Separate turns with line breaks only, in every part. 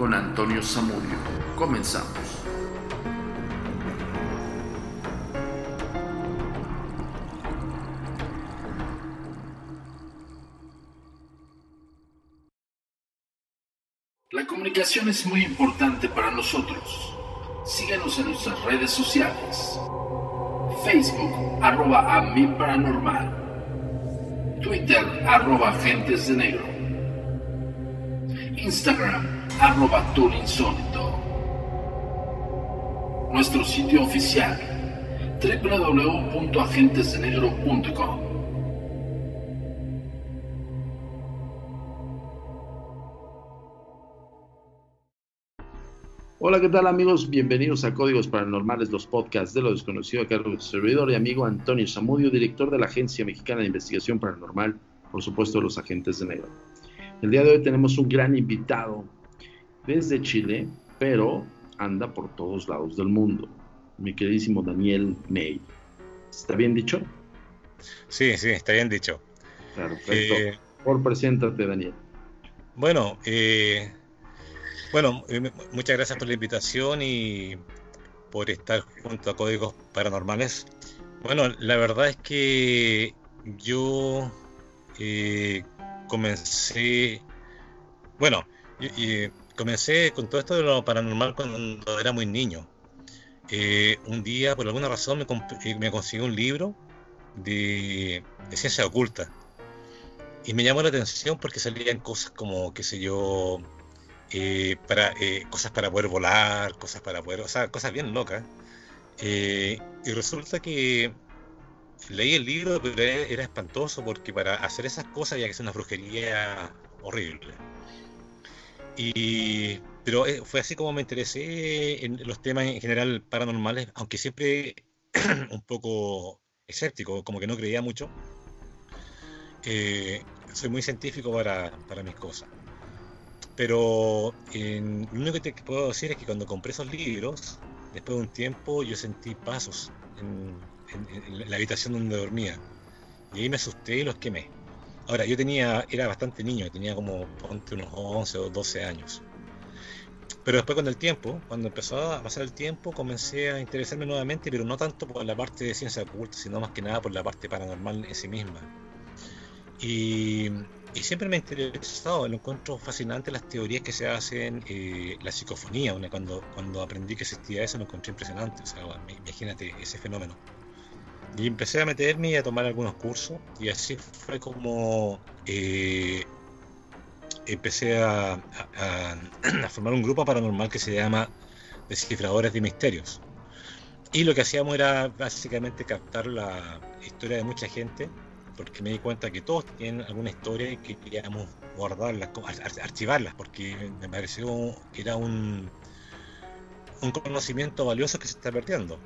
con Antonio Zamudio. Comenzamos. La comunicación es muy importante para nosotros. Síguenos en nuestras redes sociales. Facebook, arroba a mi paranormal. Twitter, arroba agentes de negro. Instagram, arroba insólito. Nuestro sitio oficial, www.agentesdenegro.com.
Hola, ¿qué tal amigos? Bienvenidos a Códigos Paranormales, los podcasts de lo desconocido, a cargo de su servidor y amigo Antonio Zamudio, director de la Agencia Mexicana de Investigación Paranormal, por supuesto los agentes de negro. El día de hoy tenemos un gran invitado desde Chile, pero anda por todos lados del mundo. Mi queridísimo Daniel May. ¿Está bien dicho?
Sí, sí, está bien dicho.
Perfecto. Eh, por preséntate, Daniel.
Bueno, eh, bueno, eh, muchas gracias por la invitación y por estar junto a Códigos Paranormales. Bueno, la verdad es que yo eh, comencé, bueno, y, comencé con todo esto de lo paranormal cuando era muy niño. Eh, un día, por alguna razón, me, me conseguí un libro de, de ciencia oculta. Y me llamó la atención porque salían cosas como, qué sé yo, eh, eh, cosas para poder volar, cosas para poder, o sea, cosas bien locas. Eh, y resulta que leí el libro, pero era, espantoso porque para hacer esas cosas había que hacer una brujería horrible. Pero fue así como me interesé en los temas en general paranormales, aunque siempre un poco escéptico, como que no creía mucho. soy muy científico para, para mis cosas. Pero lo único que te puedo decir es que cuando compré esos libros, después de un tiempo yo sentí pasos en, la habitación donde dormía. Y ahí me asusté y los quemé. Ahora, yo tenía, era bastante niño, tenía como unos 11 o 12 años. Pero después con el tiempo, cuando empezó a pasar el tiempo, comencé a interesarme nuevamente, pero no tanto por la parte de ciencia oculta, sino más que nada por la parte paranormal en sí misma. Y, siempre me ha interesado, lo encuentro fascinante las teorías que se hacen, eh, la psicofonía, cuando, cuando aprendí que existía eso, lo encontré impresionante, o sea, imagínate ese fenómeno. Y empecé a meterme y a tomar algunos cursos, y así fue como eh, empecé a, formar un grupo paranormal que se llama Descifradores de Misterios. Y lo que hacíamos era básicamente captar la historia de mucha gente, porque me di cuenta que todos tienen alguna historia y que queríamos guardarlas, archivarlas, porque me pareció que era un, un conocimiento valioso que se está perdiendo.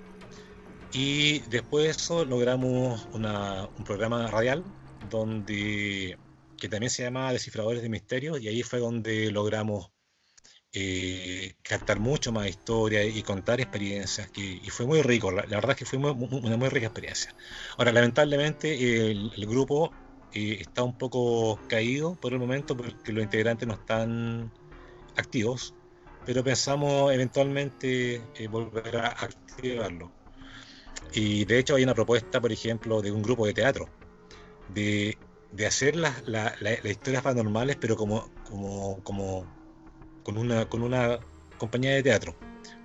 Y después de eso logramos un programa radial donde que también se llama Descifradores de Misterios, y ahí fue donde logramos eh, captar mucho más historia y contar experiencias, y fue muy rico, la, verdad es que fue una muy rica experiencia. Ahora, lamentablemente el, grupo eh, está un poco caído por el momento porque los integrantes no están activos, pero pensamos eventualmente eh, volver a activarlo. Y de hecho hay una propuesta, por ejemplo, de un grupo de teatro, de hacer las, historias paranormales, pero como, con una, compañía de teatro,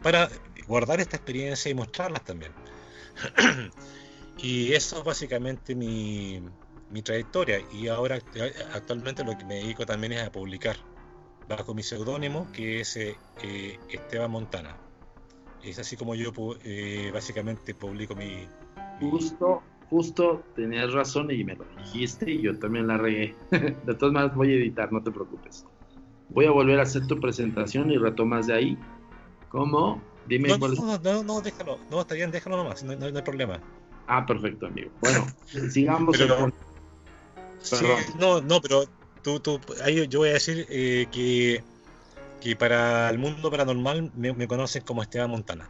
para guardar esta experiencia y mostrarlas también. y eso es básicamente mi, trayectoria. Y ahora actualmente lo que me dedico también es a publicar bajo mi seudónimo, que es eh, Esteban Montana. Es así como yo eh, básicamente publico mi,
mi... Justo justo tenías razón y me lo dijiste y yo también la regué. de todas maneras voy a editar, no te preocupes. Voy a volver a hacer tu presentación y retomas de ahí. ¿Cómo?
Dime no, cuál no, no, no, déjalo. No, está bien, déjalo nomás, no, no, hay problema.
Ah, perfecto, amigo. Bueno, sigamos.
no, no, pero tú, tú, ahí yo voy a decir eh, que, que para el mundo paranormal me, conocen como Esteban Montana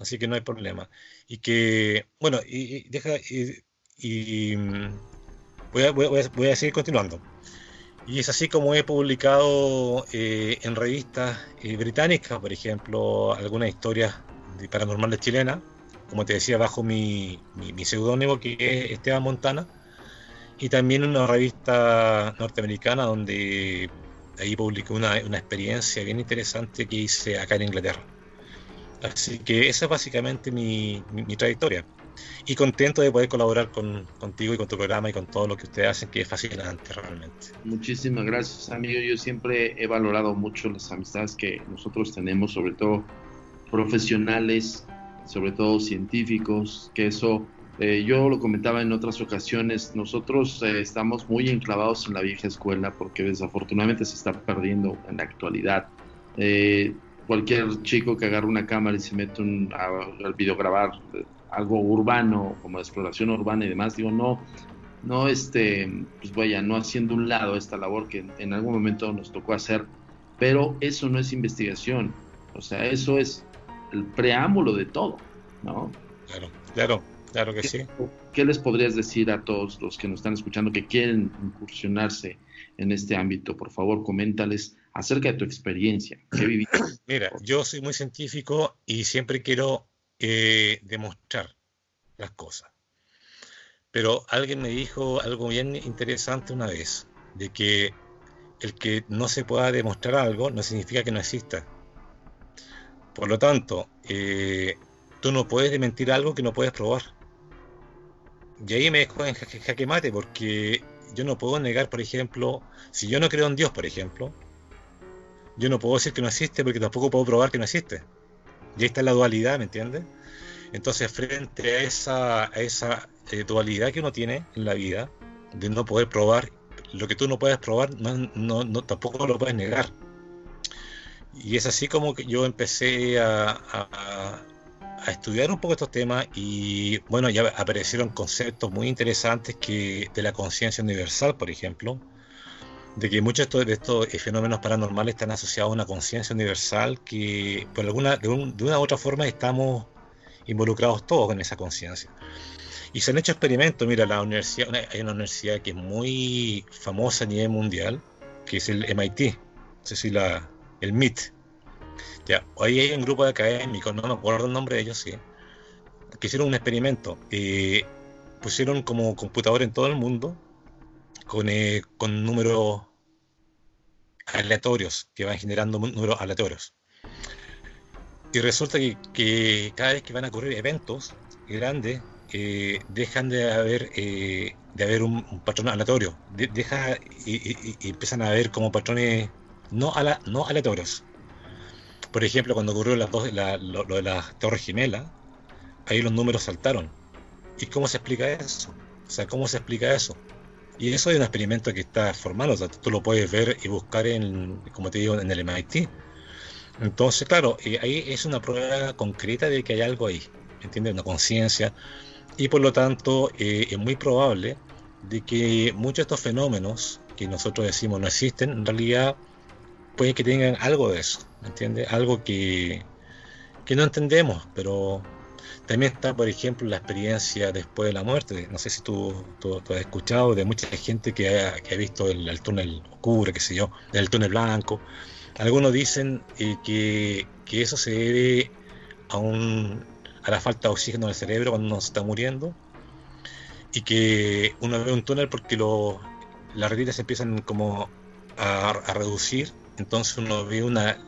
así que no hay problema. Y que, bueno, y, deja, y, mm, voy, a, voy, a, seguir continuando. Y es así como he publicado eh, en revistas eh, británicas, por ejemplo, algunas historias de paranormales chilenas, como te decía, bajo mi, mi, seudónimo que es Esteban Montana, y también una revista norteamericana donde ahí publiqué una, una experiencia bien interesante que hice acá en Inglaterra. Así que esa es básicamente mi, trayectoria. Y contento de poder colaborar con, contigo y con tu programa y con todo lo que ustedes hacen, que es fascinante realmente.
Muchísimas gracias, amigo. Yo siempre he valorado mucho las amistades que nosotros tenemos, sobre todo profesionales, sobre todo científicos, que eso eh, yo lo comentaba en otras ocasiones, nosotros eh, estamos muy enclavados en la vieja escuela porque desafortunadamente se está perdiendo en la actualidad. Eh, cualquier chico que agarre una cámara y se mete un, al videograbar eh, algo urbano, como exploración urbana y demás, digo, no, no, este, pues vaya, no haciendo un lado esta labor que en algún momento nos tocó hacer, pero eso no es investigación, o sea, eso es el preámbulo de todo, ¿no?
Claro, claro, claro que sí.
¿Qué les podrías decir a todos los que nos están escuchando que quieren incursionarse en este ámbito? Por favor, coméntales acerca de tu experiencia. ¿Qué
Mira, yo soy muy científico y siempre quiero eh, demostrar las cosas. Pero alguien me dijo algo bien interesante una vez, de que el que no se pueda demostrar algo no significa que no exista. Por lo tanto, eh, tú no puedes desmentir algo que no puedes probar. Y ahí me dejo en jaque mate porque yo no puedo negar, por ejemplo, si yo no creo en Dios, por ejemplo, yo no puedo decir que no existe porque tampoco puedo probar que no existe. Y ahí está la dualidad, ¿me entiendes? Entonces, frente a esa, a esa eh, dualidad que uno tiene en la vida, de no poder probar, lo que tú no puedes probar, no, no, tampoco lo puedes negar. Y es así como que yo empecé a, a, a, estudiar un poco estos temas y bueno, ya aparecieron conceptos muy interesantes que de la conciencia universal, por ejemplo, de que muchos de estos, fenómenos paranormales están asociados a una conciencia universal que por alguna de, una u otra forma estamos involucrados todos en esa conciencia. Y se han hecho experimentos, mira, la universidad, hay una universidad que es muy famosa a nivel mundial, que es el MIT, no sé si la, el MIT. Ya, ahí hay un grupo de académicos, no me acuerdo el nombre de ellos, sí, que hicieron un experimento. Eh, pusieron como computador en todo el mundo con, eh, con números aleatorios, que van generando números aleatorios. Y resulta que, cada vez que van a ocurrir eventos grandes, eh, dejan de haber eh, de haber un, patrón aleatorio, deja y, empiezan a haber como patrones no, no aleatorios. Por ejemplo, cuando ocurrió las dos, lo, de las Torres Gemelas, ahí los números saltaron. ¿Y cómo se explica eso? O sea, ¿cómo se explica eso? Y eso es un experimento que está formado, o sea, tú lo puedes ver y buscar en, como te digo, en el MIT. Entonces, claro, eh, ahí es una prueba concreta de que hay algo ahí, ¿entiendes? Una conciencia. Y por lo tanto, eh, es muy probable de que muchos de estos fenómenos que nosotros decimos no existen, en realidad puede que tengan algo de eso, ¿entiendes? Algo que, que no entendemos, pero también está, por ejemplo, la experiencia después de la muerte. No sé si tú, has escuchado de mucha gente que ha, visto el, túnel oscuro, qué sé yo, el túnel blanco. Algunos dicen eh, que, eso se debe a, un, a la falta de oxígeno en el cerebro cuando uno se está muriendo y que uno ve un túnel porque lo, las retinas se empiezan como a, reducir, entonces uno ve una,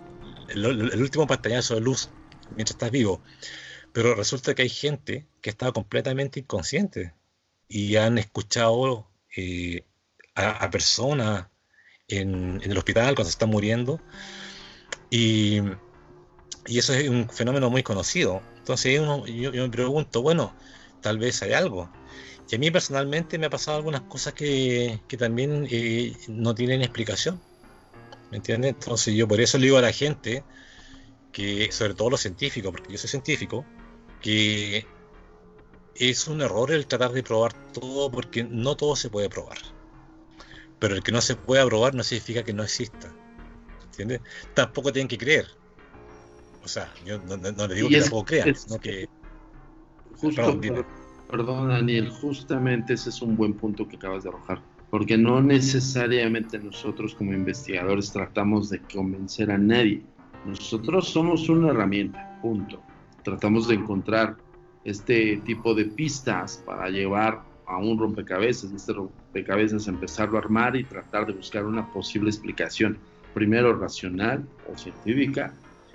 el, último pantallazo de luz mientras estás vivo. Pero resulta que hay gente que estaba completamente inconsciente y han escuchado eh, a, personas en, el hospital cuando se están muriendo y, eso es un fenómeno muy conocido. Entonces yo, me pregunto, bueno, tal vez hay algo. Y a mí personalmente me ha pasado algunas cosas que, también eh, no tienen explicación. ¿Me entiendes? Entonces yo por eso le digo a la gente que, sobre todo los científicos, porque yo soy científico, que es un error el tratar de probar todo porque no todo se puede probar. Pero el que no se pueda probar no significa que no exista. ¿Entiendes? Tampoco tienen que creer. O sea, yo no, le digo que tampoco crean, sino que.
Justo, perdón, Daniel, justamente ese es un buen punto que acabas de arrojar. Porque no necesariamente nosotros como investigadores tratamos de convencer a nadie. Nosotros somos una herramienta, punto tratamos de encontrar este tipo de pistas para llevar a un rompecabezas, este rompecabezas empezarlo a armar y tratar de buscar una posible explicación, primero racional o científica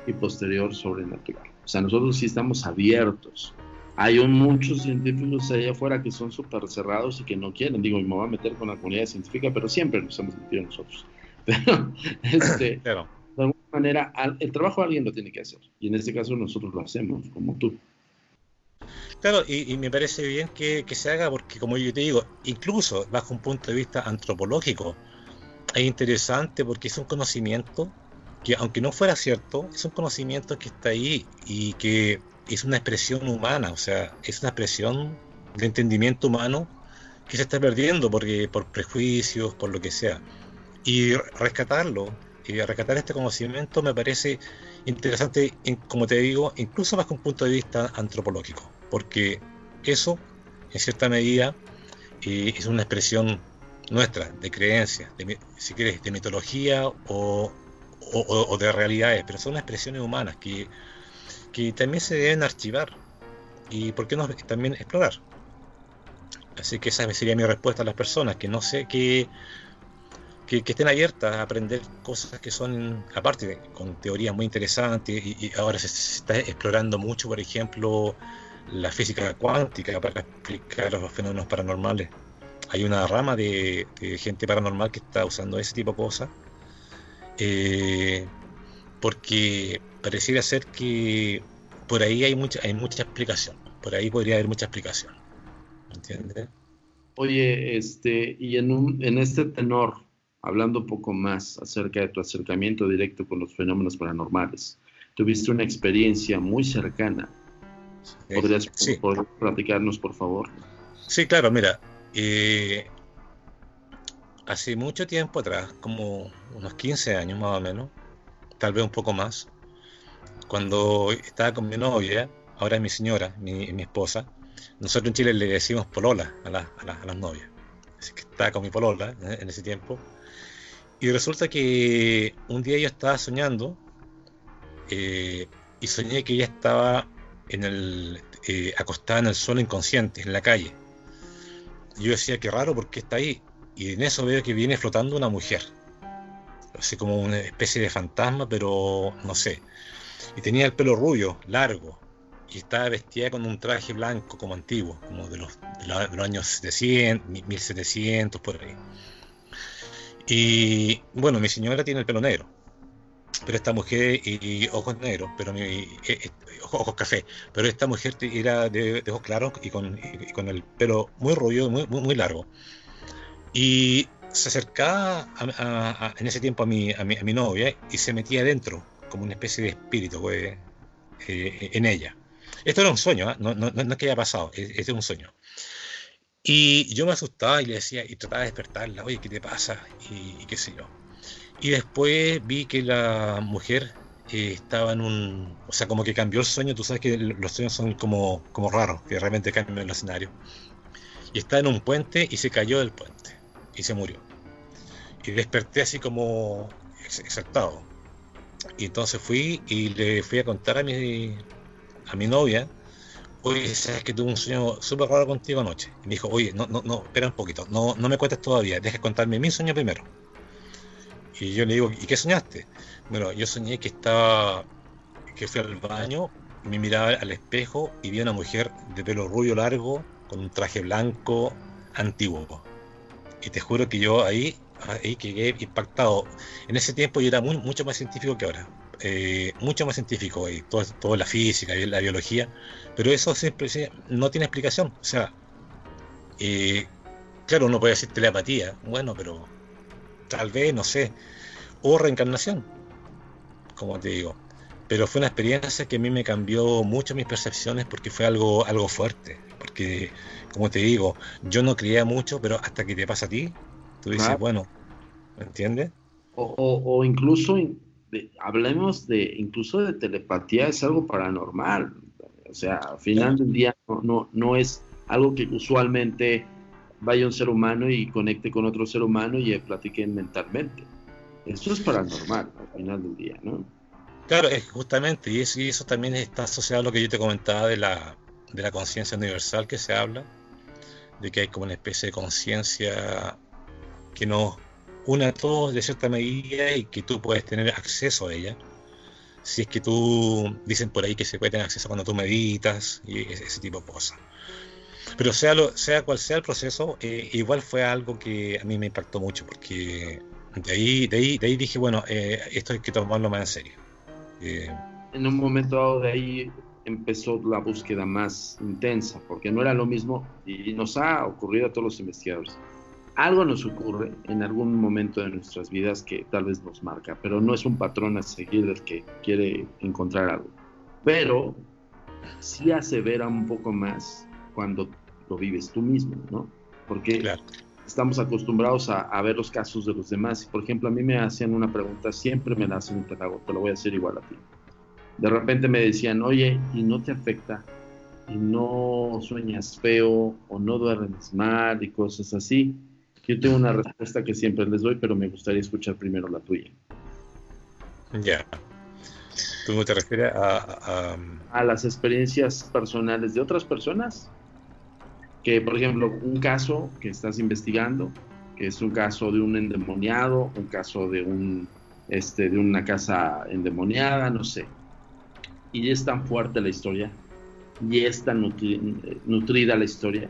y posterior sobrenatural. O sea, nosotros sí estamos abiertos. Hay muchos científicos allá afuera que son súper cerrados y que no quieren. Digo, me voy a meter con la comunidad científica, pero siempre nos hemos metido nosotros. Pero, este, de alguna manera, el trabajo alguien lo tiene que hacer. Y en este caso nosotros lo hacemos, como tú.
Claro, y, me parece bien que, se haga porque, como yo te digo, incluso bajo un punto de vista antropológico, es interesante porque es un conocimiento que, aunque no fuera cierto, es un conocimiento que está ahí y que es una expresión humana, o sea, es una expresión de entendimiento humano que se está perdiendo porque, por prejuicios, por lo que sea. Y rescatarlo y rescatar este conocimiento me parece interesante, como te digo, incluso más que un punto de vista antropológico, porque eso, en cierta medida, eh, es una expresión nuestra, de creencias, de, si quieres, de mitología o, de realidades, pero son expresiones humanas que, que también se deben archivar y, ¿por qué no también explorar? Así que esa sería mi respuesta a las personas, que no sé qué que, estén abiertas a aprender cosas que son, aparte, con teorías muy interesantes, y, ahora se, está explorando mucho, por ejemplo, la física cuántica para explicar los fenómenos paranormales. Hay una rama de, gente paranormal que está usando ese tipo de cosas, eh, porque pareciera ser que por ahí hay mucha, hay mucha explicación, por ahí podría haber mucha explicación. ¿Entiendes?
Oye, este, y en, un, en este tenor, hablando un poco más acerca de tu acercamiento directo con los fenómenos paranormales. Tuviste una experiencia muy cercana. ¿Podrías platicarnos, por favor?
Sí, claro, mira. Eh, hace mucho tiempo atrás, como unos 15 años más o menos, tal vez un poco más, cuando estaba con mi novia, ahora es mi señora, mi, esposa. Nosotros en Chile le decimos polola a, a, las novias. Así que estaba con mi polola ¿eh? en ese tiempo. Y resulta que un día yo estaba soñando eh, y soñé que ella estaba en el, eh, acostada en el suelo inconsciente, en la calle. yo decía, qué raro, porque está ahí? Y en eso veo que viene flotando una mujer. Así como una especie de fantasma, pero no sé. Y tenía el pelo rubio, largo. Y estaba vestida con un traje blanco como antiguo, como de los, de los años 700, 1700, por ahí. Y bueno, mi señora tiene el pelo negro pero esta mujer y, ojos negros, pero ojos café, pero esta mujer era de, ojos claros y con, con, el pelo muy rubio, muy, muy, largo. Y se acercaba en ese tiempo a mi, a mi, novia y se metía adentro, como una especie de espíritu pues, eh, en ella. Esto era un sueño, ¿eh? no, no, no, es que haya pasado, es, es un sueño. Y yo me asustaba y le decía, y trataba de despertarla, oye, ¿qué te pasa? Y, y qué sé yo. Y después vi que la mujer eh, estaba en un. O sea, como que cambió el sueño. Tú sabes que los sueños son como, como raros, que realmente cambian el escenario. Y estaba en un puente y se cayó del puente. Y se murió. Y desperté así como exaltado. Y entonces fui y le fui a contar a mi, a mi novia. Oye, sabes que tuve un sueño súper raro contigo anoche. Y me dijo, oye, no, no, no, espera un poquito, no, no me cuentes todavía, deja contarme mi sueño primero. Y yo le digo, ¿y qué soñaste? Bueno, yo soñé que estaba, que fui al baño, me miraba al espejo y vi a una mujer de pelo rubio largo, con un traje blanco antiguo. Y te juro que yo ahí, ahí quedé impactado. En ese tiempo yo era mucho más científico que ahora. Eh, mucho más científico, y todo, toda la física y la biología, pero eso siempre no tiene explicación. O sea, eh, claro, uno puede decir telepatía, bueno, pero tal vez, no sé, o reencarnación, como te digo. Pero fue una experiencia que a mí me cambió mucho mis percepciones porque fue algo, algo fuerte. Porque, como te digo, yo no creía mucho, pero hasta que te pasa a ti, tú dices, bueno, ¿me entiendes?
O, incluso, hablemos de, incluso de telepatía, es algo paranormal. O sea, al final del día no, no, no es algo que usualmente vaya un ser humano y conecte con otro ser humano y platiquen mentalmente. Eso es paranormal al final del día, ¿no?
Claro, es justamente, y eso, también está asociado a lo que yo te comentaba de la, de la conciencia universal que se habla, de que hay como una especie de conciencia que nos une a todos de cierta medida y que tú puedes tener acceso a ella. Si es que tú, dicen por ahí que se puede tener acceso cuando tú meditas y ese tipo de cosas. Pero sea, lo, sea cual sea el proceso, eh, igual fue algo que a mí me impactó mucho, porque de ahí, de ahí, de ahí dije, bueno, eh, esto hay que tomarlo más en serio.
Eh, en un momento dado de ahí empezó la búsqueda más intensa, porque no era lo mismo, y nos ha ocurrido a todos los investigadores. Algo nos ocurre en algún momento de nuestras vidas que tal vez nos marca, pero no es un patrón a seguir del que quiere encontrar algo. Pero sí asevera un poco más cuando lo vives tú mismo, ¿no? Porque estamos acostumbrados a, ver los casos de los demás. Por ejemplo, a mí me hacían una pregunta, siempre me la hacen te la, te lo voy a hacer igual a ti. De repente me decían, oye, ¿y no te afecta? ¿Y no sueñas feo? ¿O no duermes mal? Y cosas así. Yo tengo una respuesta que siempre les doy, pero me gustaría escuchar primero la tuya.
Ya. ¿Tú te refieres a, a,
a, las experiencias personales de otras personas? Que, por ejemplo, un caso que estás investigando, que es un caso de un endemoniado, un caso de, un, este, de una casa endemoniada, no sé. Y es tan fuerte la historia, y es tan nutrida la historia,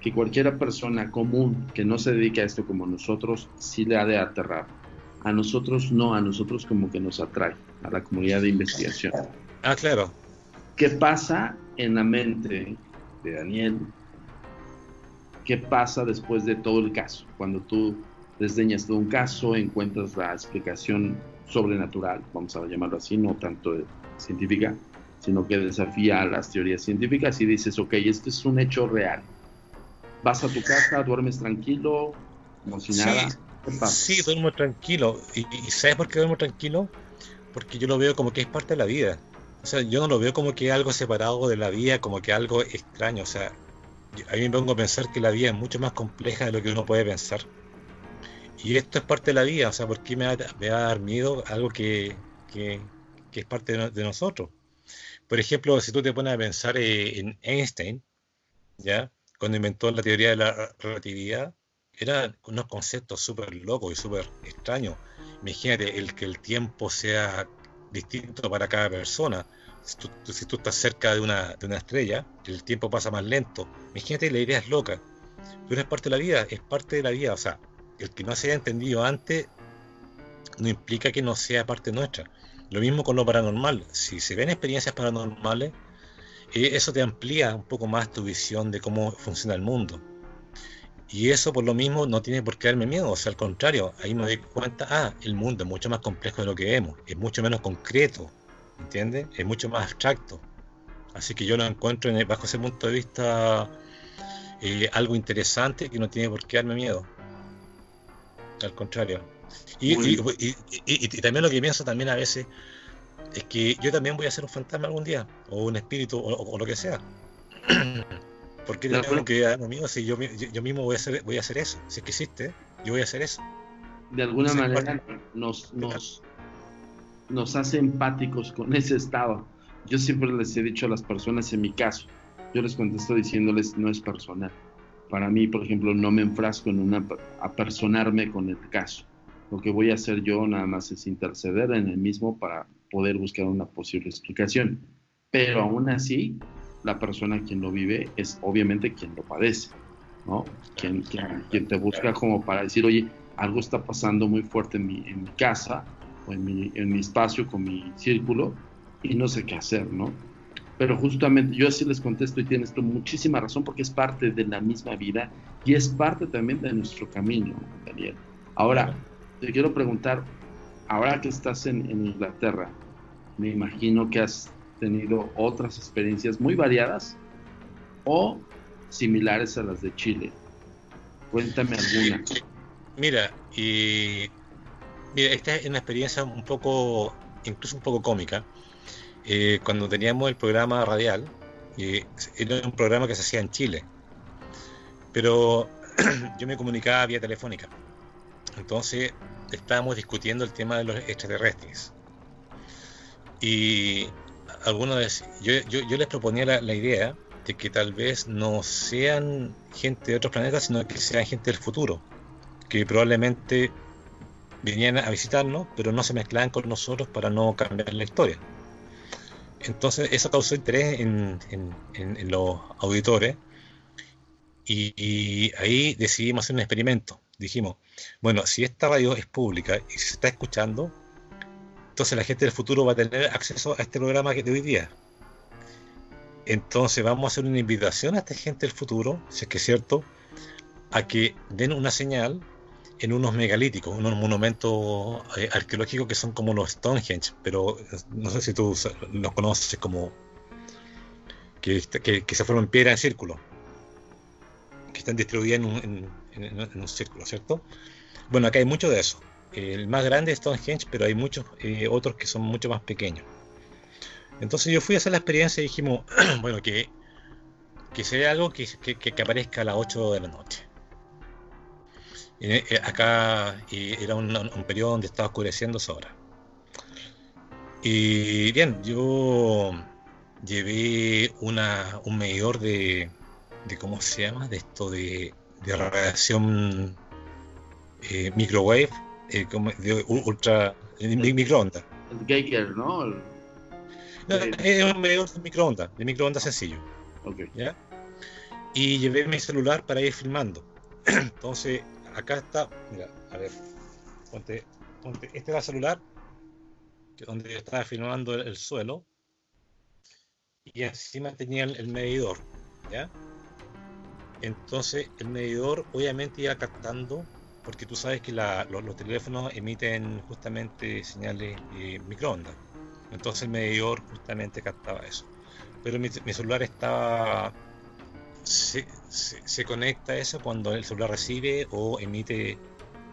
que cualquier persona común que no se dedique a esto como nosotros, sí le ha de aterrar. A nosotros no, a nosotros como que nos atrae, a la comunidad de investigación.
Ah, claro.
¿Qué pasa en la mente de Daniel, qué pasa después de todo el caso. Cuando tú desdeñas todo un caso, encuentras la explicación sobrenatural, vamos a llamarlo así, no tanto científica, sino que desafía a las teorías científicas y dices, ok, este es un hecho real. Vas a tu casa, duermes tranquilo, como si nada.
Sí, duermo tranquilo. ¿Y, ¿Y, sabes por qué duermo tranquilo? Porque yo lo veo como que es parte de la vida. O sea, yo no lo veo como que algo separado de la vida, como que algo extraño. O sea, a mí me pongo a pensar que la vida es mucho más compleja de lo que uno puede pensar. Y esto es parte de la vida, o sea, ¿por qué me va, a dar miedo algo que, es parte de, nosotros? Por ejemplo, si tú te pones a pensar eh, en Einstein, ¿ya? Cuando inventó la teoría de la relatividad, eran unos conceptos súper locos y súper extraños. Imagínate el que el tiempo sea distinto para cada persona. Si tú, estás cerca de una, estrella, el tiempo pasa más lento. Imagínate, la idea es loca. Pero es parte de la vida, es parte de la vida. O sea, el que no se haya entendido antes no implica que no sea parte nuestra. Lo mismo con lo paranormal. Si se ven experiencias paranormales, eh, eso te amplía un poco más tu visión de cómo funciona el mundo. Y eso por lo mismo no tiene por qué darme miedo, o sea, al contrario, ahí me doy cuenta, ah, el mundo es mucho más complejo de lo que vemos, es mucho menos concreto, ¿entiendes? Es mucho más abstracto. Así que yo lo encuentro bajo ese punto de vista eh, algo interesante que no tiene por qué darme miedo. Al contrario. Y, también lo que pienso también a veces es que yo también voy a ser un fantasma algún día, o un espíritu, o, lo que sea. porque tengo que darme miedo si yo, mismo voy a, hacer, voy a hacer eso? Si es que existe, yo voy a hacer eso.
De alguna manera nos, nos, nos hace empáticos con ese estado. Yo siempre les he dicho a las personas, en mi caso, yo les contesto diciéndoles no es personal para mí, por ejemplo, no me enfrasco en una apersonarme con el caso. Lo que voy a hacer yo nada más es interceder en el mismo para poder buscar una posible explicación. Pero aún así, la persona quien lo vive es obviamente quien lo padece, ¿no? Quien, te busca como para decir, oye, algo está pasando muy fuerte en mi casa o en mi, en mi espacio con mi círculo y no sé qué hacer, ¿no? pero justamente yo así les contesto y tienes tú muchísima razón porque es parte de la misma vida y es parte también de nuestro camino, Daniel. Ahora, te quiero preguntar, ahora que estás en, Inglaterra, me imagino que has tenido otras experiencias muy variadas o similares a las de Chile. Cuéntame alguna.
Mira, y esta es una experiencia un poco, incluso un poco cómica eh, cuando teníamos el programa radial, eh, era un programa que se hacía en Chile, pero yo me comunicaba vía telefónica. Entonces estábamos discutiendo el tema de los extraterrestres. Y algunos yo, yo, les proponía la, idea de que tal vez no sean gente de otros planetas, sino que sean gente del futuro, que probablemente venían a visitarnos, pero no se mezclaban con nosotros para no cambiar la historia. Entonces eso causó interés en, los auditores y, ahí decidimos hacer un experimento. Dijimos, bueno, si esta radio es pública y se está escuchando, entonces la gente del futuro va a tener acceso a este programa que de hoy día. Entonces vamos a hacer una invitación a esta gente del futuro, si es que es cierto, a que den una señal en unos megalíticos, unos monumentos eh, arqueológicos que son como los Stonehenge, pero eh, no sé si tú los conoces como que, se forman en piedra en círculo, que están distribuidas en un, círculo, ¿cierto? Bueno, acá hay mucho de eso. El más grande es Stonehenge, pero hay muchos eh, otros que son mucho más pequeños. Entonces yo fui a hacer la experiencia y dijimos, bueno, que, que sea algo que, que aparezca a las 8 de la noche. Eh, acá era un, periodo donde estaba oscureciendo esa hora. Y bien, yo llevé una, un medidor de, de, ¿cómo se llama? De esto de, de radiación eh, microwave, eh, de ultra, de microondas.
El Geiger, ¿no?
es un medidor de microondas, de microondas sencillo. Okay. ¿ya? Y llevé mi celular para ir filmando. Entonces, acá está, mira, a ver, ponte, ponte, este era el celular, que donde yo estaba filmando el, suelo, y encima tenía el, medidor, ¿ya? Entonces el medidor obviamente iba captando, porque tú sabes que los, teléfonos emiten justamente señales eh, microondas. Entonces el medidor justamente captaba eso. Pero mi, mi celular estaba se, se, conecta eso cuando el celular recibe o emite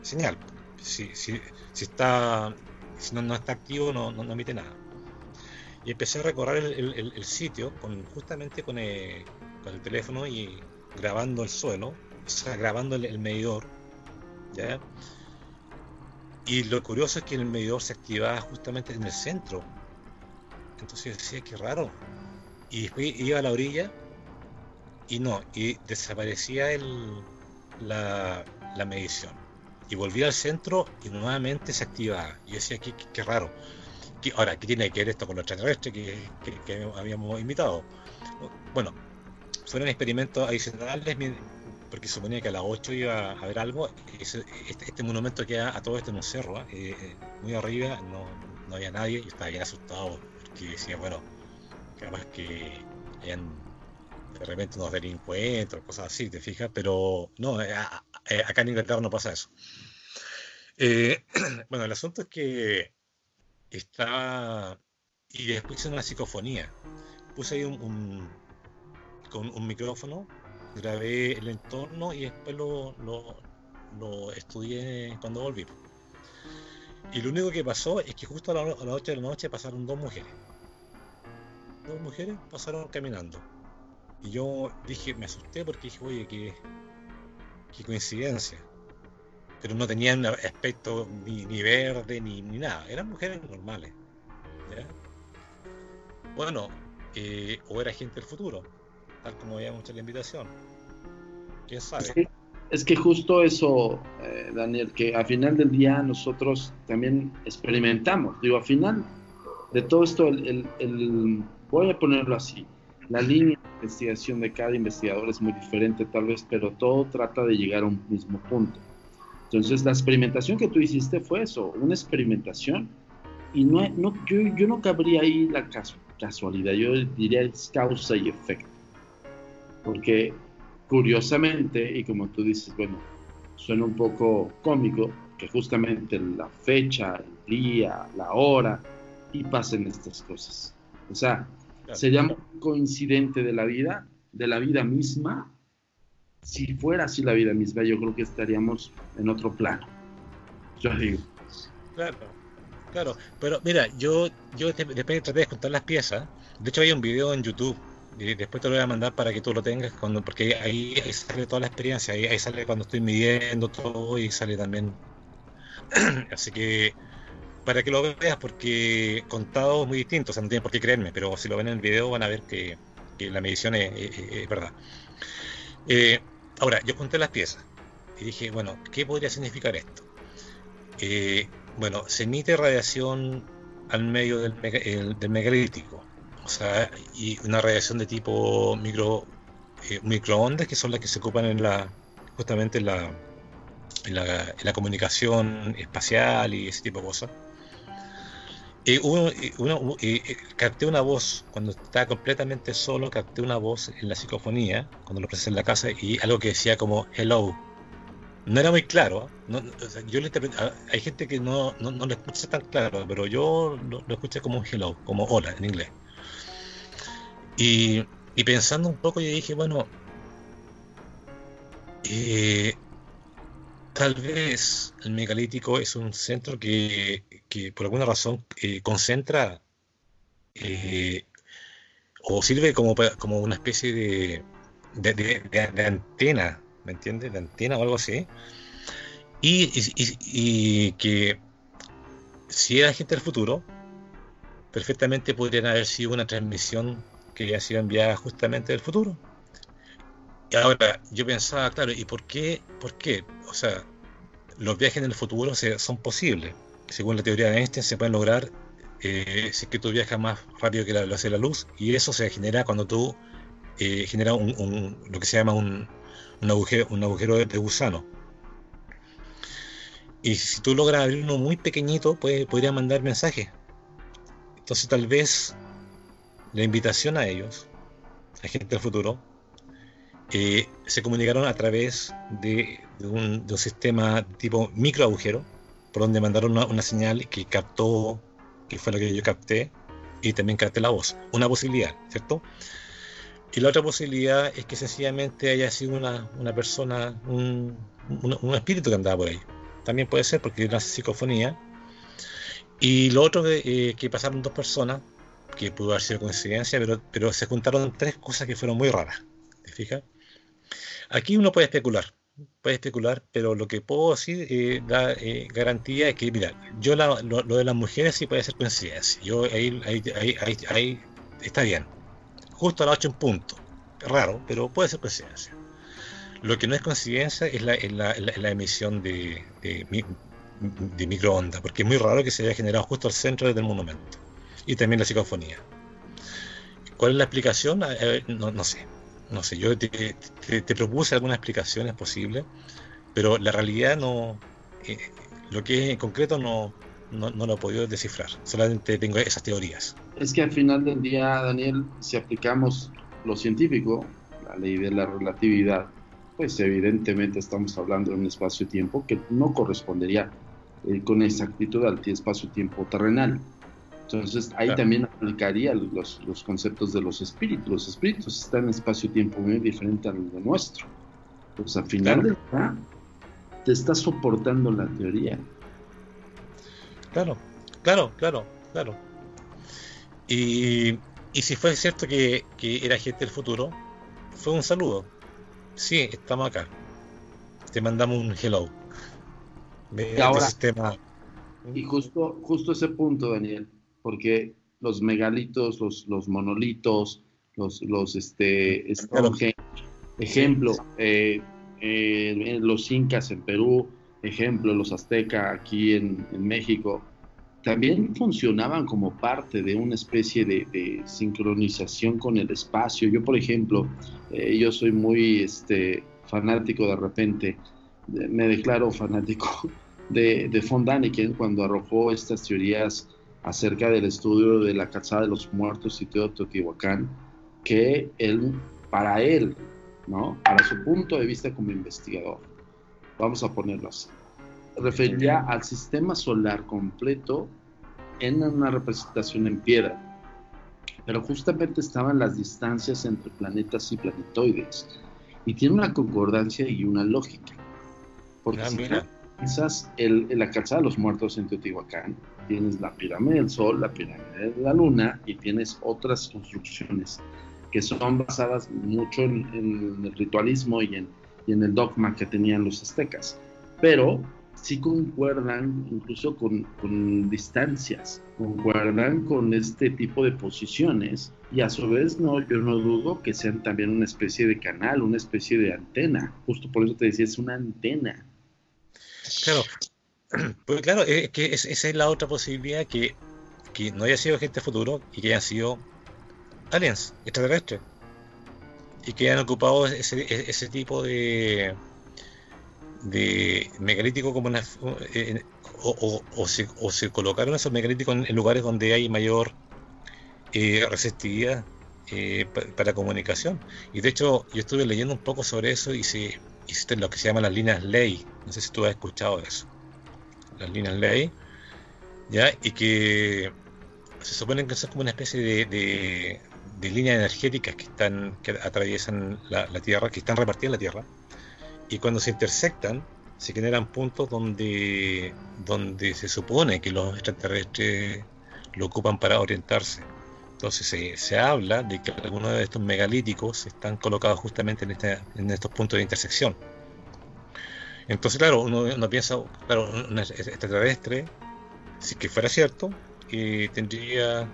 señal. Si, si, si está, si no, no, está activo, no, no, emite nada. y empecé a recorrer el, sitio con, justamente con el, con el, teléfono y grabando el suelo, o sea, grabando el, medidor. ¿ya? Y lo curioso es que el medidor se activaba justamente en el centro. Entonces decía, qué raro. Y después iba a la orilla y no, y desaparecía el, la, la medición. Y volvía al centro y nuevamente se activaba. Y decía, qué, qué raro ahora, ¿qué tiene que ver esto con los extraterrestres que, que, habíamos invitado? Bueno, fueron experimentos adicionales porque suponía que a las 8 iba a haber algo. Este, este, monumento queda a todo esto en un cerro, ¿eh? Eh, muy arriba, no, no, había nadie. y estaba bien asustado porque decía, bueno, capaz que hayan de repente unos delincuentes cosas así, ¿te fijas? Pero no, eh, acá en Inglaterra no pasa eso. bueno, el asunto es que estaba y después hice una psicofonía. Puse ahí un, con un micrófono, grabé el entorno y después lo, lo, estudié cuando volví. Y lo único que pasó es que justo a, las 8 de la noche pasaron dos mujeres. Dos mujeres pasaron caminando. Y yo dije, me asusté porque dije, oye, qué, qué coincidencia pero no tenían aspecto ni, verde ni, nada, eran mujeres normales. Bueno, eh, o era gente del futuro, tal como habíamos hecho la invitación. ¿Quién sabe?
Es que, justo eso, eh, Daniel, que al final del día nosotros también experimentamos. Digo, al final de todo esto, el, el, voy a ponerlo así, la línea investigación de cada investigador es muy diferente tal vez, pero todo trata de llegar a un mismo punto. Entonces, la experimentación que tú hiciste fue eso, una experimentación, y no, no yo, yo, no cabría ahí la casualidad, yo diría es causa y efecto. Porque curiosamente, y como tú dices, bueno, suena un poco cómico, que justamente la fecha, el día, la hora, y pasen estas cosas. O sea, sería un coincidente de la vida, de la vida misma, si fuera así la vida misma, yo creo que estaríamos en otro plano. Yo digo.
Claro, claro. Pero mira, yo, yo después traté de contar las piezas. De hecho, hay un video en YouTube. Y después te lo voy a mandar para que tú lo tengas, cuando, porque ahí, sale toda la experiencia. Ahí, sale cuando estoy midiendo todo y sale también. Así que para que lo veas, porque contado es muy distinto, o sea, no tienen por qué creerme, pero si lo ven en el video van a ver que, la medición es, verdad. Eh, Ahora, yo conté las piezas y dije, bueno, ¿qué podría significar esto? Eh, bueno, se emite radiación al medio del, megalítico, o sea, y una radiación de tipo micro eh, microondas que son las que se ocupan en la justamente en la, en la comunicación espacial y ese tipo de cosas. Y uno, capté una voz, cuando estaba completamente solo, capté una voz en la psicofonía, cuando lo presenté en la casa, y algo que decía como hello. No era muy claro, yo hay gente que no, no, lo escucha tan claro, pero yo lo, escuché como hello, como hola en inglés. Y, y pensando un poco, yo dije, bueno, eh, Tal vez el megalítico es un centro que, por alguna razón eh, concentra eh, o sirve como, una especie de, de, antena, ¿me entiendes? De antena o algo así. Y, que si era gente del futuro, perfectamente podrían haber sido una transmisión que ha sido enviada justamente del futuro. Ahora yo pensaba, claro, ¿y por qué? ¿Por qué? O sea, los viajes en el futuro son posibles. Según la teoría de Einstein, se pueden lograr eh, si es que tú viajas más rápido que la velocidad de la luz, y eso se genera cuando tú eh, generas un, lo que se llama un, un agujero, un agujero de, gusano. Y si tú logras abrir uno muy pequeñito, pues, podría mandar mensajes. Entonces tal vez la invitación a ellos, a gente del futuro, eh, se comunicaron a través de, un, sistema tipo micro agujero, por donde mandaron una, señal que captó, que fue lo que yo capté, y también capté la voz. Una posibilidad, ¿cierto? Y la otra posibilidad es que sencillamente haya sido una, persona, un, espíritu que andaba por ahí. También puede ser porque es una psicofonía. Y lo otro eh, que pasaron dos personas que pudo haber sido coincidencia, pero, pero se juntaron tres cosas que fueron muy raras. ¿Te fijas? Aquí uno puede especular, puede especular, pero lo que puedo decir, eh, da eh, garantía es que, mira, yo lo, de las mujeres sí puede ser coincidencia. Yo ahí, ahí, ahí, ahí está bien. Justo a las 8 en punto. Raro, pero puede ser coincidencia. Lo que no es coincidencia es la, la, emisión de, de, de microondas, porque es muy raro que se haya generado justo al centro del monumento. Y también la psicofonía. ¿Cuál es la explicación? no, no sé. No sé, yo te, te, propuse algunas explicaciones posibles, pero la realidad no. Eh, lo que es en concreto no, no, no, lo he podido descifrar. Solamente tengo esas teorías.
Es que al final del día, Daniel, si aplicamos lo científico, la ley de la relatividad, pues evidentemente estamos hablando de un espacio-tiempo que no correspondería eh, con exactitud al espacio-tiempo terrenal. Entonces ahí también aplicaría los, los, conceptos de los espíritus. Los espíritus están en espacio-tiempo muy diferente al de nuestro. Pues al final te está soportando la teoría.
Claro, claro, claro, claro. Y, y si fue cierto que, que era gente del futuro, fue un saludo. Sí, estamos acá. Te mandamos un hello.
Y ahora, y justo, justo ese punto, Daniel, porque los megalitos, los, los monolitos, los, los este, ejemplo, eh, eh, los incas en Perú, ejemplo, los aztecas aquí en, México, también funcionaban como parte de una especie de, sincronización con el espacio. Yo, por ejemplo, eh, yo soy muy este, fanático de repente, me declaro fanático de, de von Daniken cuando arrojó estas teorías acerca del estudio de la calzada de los muertos y Teotihuacán, que él, para él, ¿no? para su punto de vista como investigador, vamos a ponerlo así, refería al sistema solar completo en una representación en piedra, pero justamente estaban las distancias entre planetas y planetoides, y tiene una concordancia y una lógica. Porque ah, si piensas el, la calzada de los muertos en Teotihuacán, tienes la pirámide del Sol, la pirámide de la Luna y tienes otras construcciones que son basadas mucho en, el ritualismo y en, en, el dogma que tenían los aztecas, pero sí concuerdan incluso con, con, distancias, concuerdan con este tipo de posiciones y a su vez no, yo no dudo que sean también una especie de canal, una especie de antena, justo por eso te decía, es una antena.
Claro, pues claro, es que esa es la otra posibilidad que, no haya sido gente futuro y que hayan sido aliens, extraterrestres. Y que hayan ocupado ese, ese tipo de de como una, eh, o, se, colocaron esos megalíticos en, lugares donde hay mayor eh, eh, para, comunicación. Y de hecho, yo estuve leyendo un poco sobre eso y se existen lo que se llaman las líneas ley. No sé si tú has escuchado eso las líneas ley, ¿ya? y que se suponen que son como una especie de, de, líneas energéticas que están que atraviesan la, Tierra, que están repartidas en la Tierra, y cuando se intersectan se generan puntos donde, donde se supone que los extraterrestres lo ocupan para orientarse. Entonces se, se habla de que algunos de estos megalíticos están colocados justamente en, este, en estos puntos de intersección. Entonces, claro, uno, piensa, claro, un extraterrestre, si que fuera cierto, eh, tendría,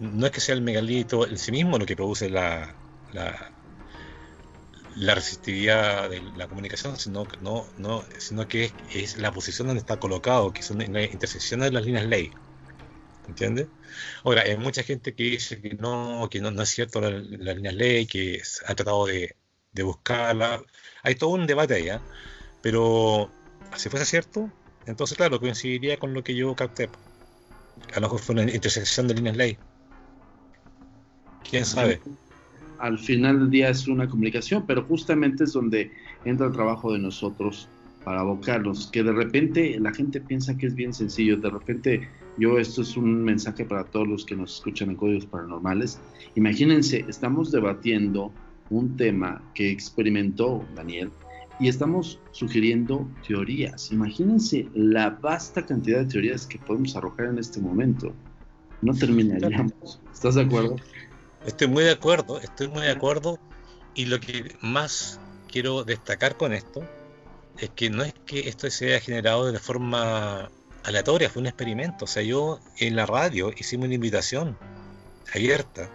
no es que sea el megalito en sí mismo lo que produce la, la, la resistividad de la comunicación, sino, no, no, sino que es, la posición donde está colocado, que son en la intersección de las líneas ley. ¿Entiendes? Ahora, hay mucha gente que dice que no, que no, no es cierto las la líneas ley, que ha tratado de, de buscarla. Hay todo un debate ahí, ¿eh? Pero si fuese cierto, entonces claro, coincidiría con lo que yo capté. A lo mejor fue una intersección de líneas ley. ¿Quién sabe?
Al final del día es una comunicación, pero justamente es donde entra el trabajo de nosotros para abocarlos, que de repente la gente piensa que es bien sencillo, de repente yo esto es un mensaje para todos los que nos escuchan en Códigos Paranormales. Imagínense, estamos debatiendo un tema que experimentó Daniel, y estamos sugiriendo teorías. Imagínense la vasta cantidad de teorías que podemos arrojar en este momento. no terminaríamos. ¿Estás de acuerdo?
Estoy muy de acuerdo, estoy muy de acuerdo. Y lo que más quiero destacar con esto es que no es que esto se haya generado de forma aleatoria, fue un experimento. O sea, yo en la radio hicimos una invitación abierta,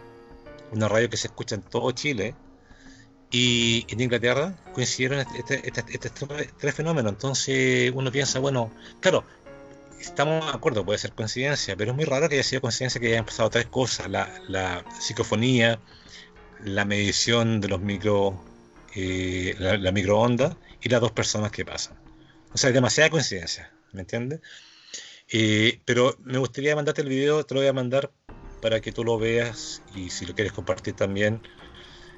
una radio que se escucha en todo Chile, y en Inglaterra coincidieron estos este, este, este, tres fenómenos. Entonces uno piensa, bueno, claro, estamos de acuerdo, puede ser coincidencia, pero es muy raro que haya sido coincidencia que hayan pasado tres cosas: la, la psicofonía, la medición de los micro, eh, la, microonda y las dos personas que pasan. O sea, es demasiada coincidencia, ¿me entiendes? Eh, pero me gustaría mandarte el video, te lo voy a mandar para que tú lo veas y si lo quieres compartir también.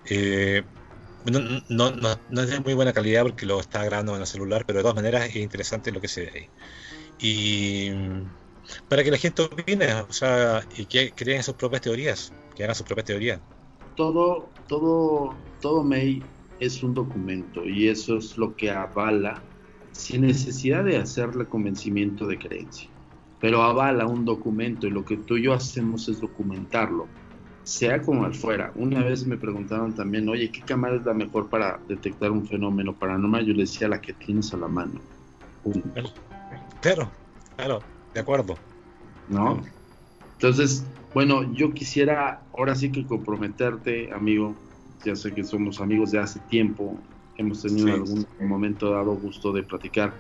Eh, no, no, no, es de muy buena calidad porque lo está grabando en el celular, pero de todas maneras es interesante lo que se ve ahí. Y para que la gente opine, o sea, y que creen sus propias teorías, que hagan sus propias teorías.
Todo, todo, todo May es un documento y eso es lo que avala sin necesidad de hacerle convencimiento de creencia pero avala un documento y lo que tú y yo hacemos es documentarlo, sea como al fuera. Una vez me preguntaron también, oye, ¿qué cámara es la mejor para detectar un fenómeno paranormal? Yo le decía la que tienes a la mano.
Claro, claro, de acuerdo.
¿No? Entonces, bueno, yo quisiera ahora sí que comprometerte, amigo. Ya sé que somos amigos de hace tiempo, hemos tenido algún momento dado gusto de platicar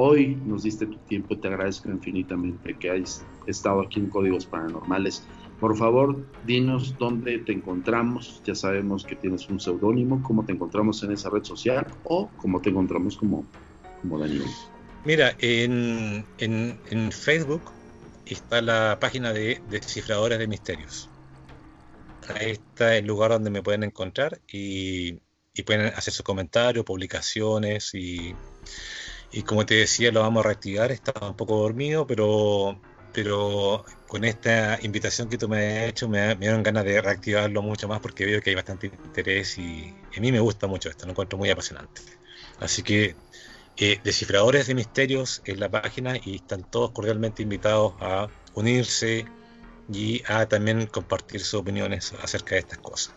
Hoy nos diste tu tiempo y te agradezco infinitamente que hayas estado aquí en Códigos Paranormales. Por favor, dinos dónde te encontramos. Ya sabemos que tienes un seudónimo, cómo te encontramos en esa red social o cómo te encontramos como, como Daniel.
Mira, en, Facebook está la página de Descifradores de Misterios. Ahí está el lugar donde me pueden encontrar y, y pueden hacer sus comentarios, publicaciones y y como te decía, lo vamos a reactivar. Estaba un poco dormido, pero, pero con esta invitación que tú me has hecho, me, dieron ganas de reactivarlo mucho más porque veo que hay bastante interés y, a mí me gusta mucho esto, lo encuentro muy apasionante. Así que eh, Descifradores de Misterios es la página y están todos cordialmente invitados a unirse y a también compartir sus opiniones acerca de estas cosas.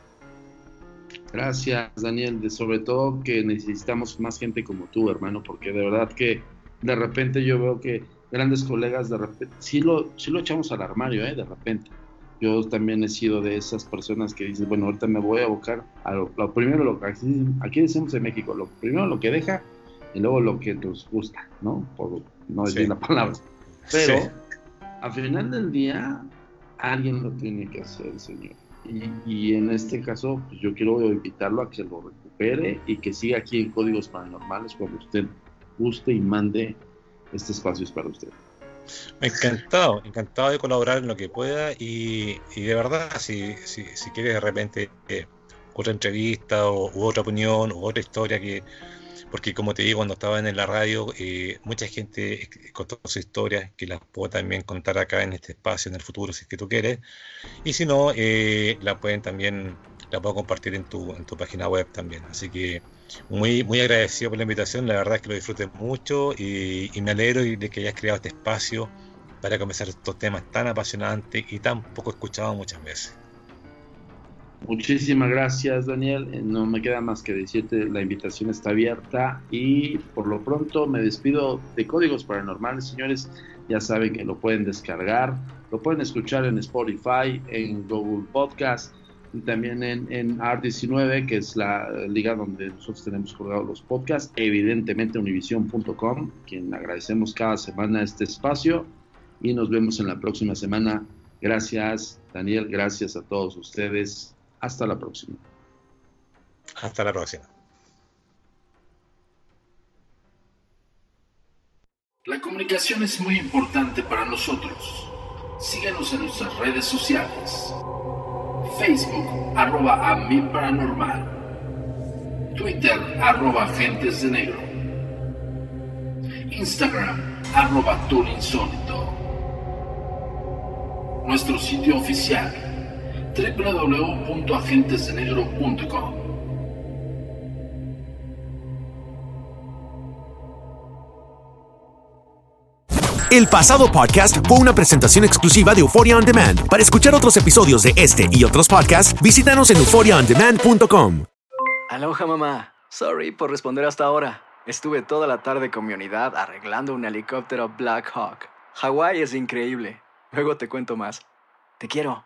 Gracias, Daniel. De sobre todo que necesitamos más gente como tú, hermano, porque de verdad que de repente yo veo que grandes colegas de repente sí lo, sí lo echamos al armario, ¿eh? De repente. Yo también he sido de esas personas que dicen, bueno, ahorita me voy a abocar a lo, primero, lo que aquí, decimos en México, lo primero lo que deja y luego lo que nos gusta, ¿no? Por no decir la palabra. Pero al final del día, alguien lo tiene que hacer, señor. Y, en este caso, pues yo quiero invitarlo a que lo recupere y que siga aquí en Códigos Paranormales cuando usted guste y mande este espacio es para usted.
Encantado, encantado de colaborar en lo que pueda y, de verdad, si, si, si quiere de repente eh, otra entrevista o, u otra opinión u otra historia que, porque como te digo, cuando estaba en la radio, eh, mucha gente contó su historia, que las puedo también contar acá en este espacio en el futuro, si es que tú quieres, y si no, eh, la pueden también, la puedo compartir en tu, en tu página web también. Así que muy, muy agradecido por la invitación, la verdad es que lo disfruté mucho y, y me alegro de que hayas creado este espacio para comenzar estos temas tan apasionantes y tan poco escuchados muchas veces.
Muchísimas gracias, Daniel. Eh, no me queda más que decirte, la invitación está abierta y por lo pronto me despido de Códigos Paranormales, señores. Ya saben que lo pueden descargar, lo pueden escuchar en Spotify, en Google Podcast y también en, en Art19, que es la liga donde nosotros tenemos colgados los podcasts. Evidentemente, univision.com, quien agradecemos cada semana este espacio y nos vemos en la próxima semana. Gracias, Daniel. Gracias a todos ustedes. Hasta la próxima.
Hasta la próxima.
La comunicación es muy importante para nosotros. Síguenos en nuestras redes sociales. Facebook, arroba a mi paranormal. Twitter, arroba agentes de negro. Instagram, arroba insólito. Nuestro sitio oficial www.agentesdenegro.com.
El pasado podcast fue una presentación exclusiva de Euphoria On Demand. Para escuchar otros episodios de este y otros podcasts, visítanos en euphoriaondemand.com.
Aloha mamá. Sorry por responder hasta ahora. Estuve toda la tarde con mi unidad arreglando un helicóptero Black Hawk. Hawái es increíble. Luego te cuento más. Te quiero.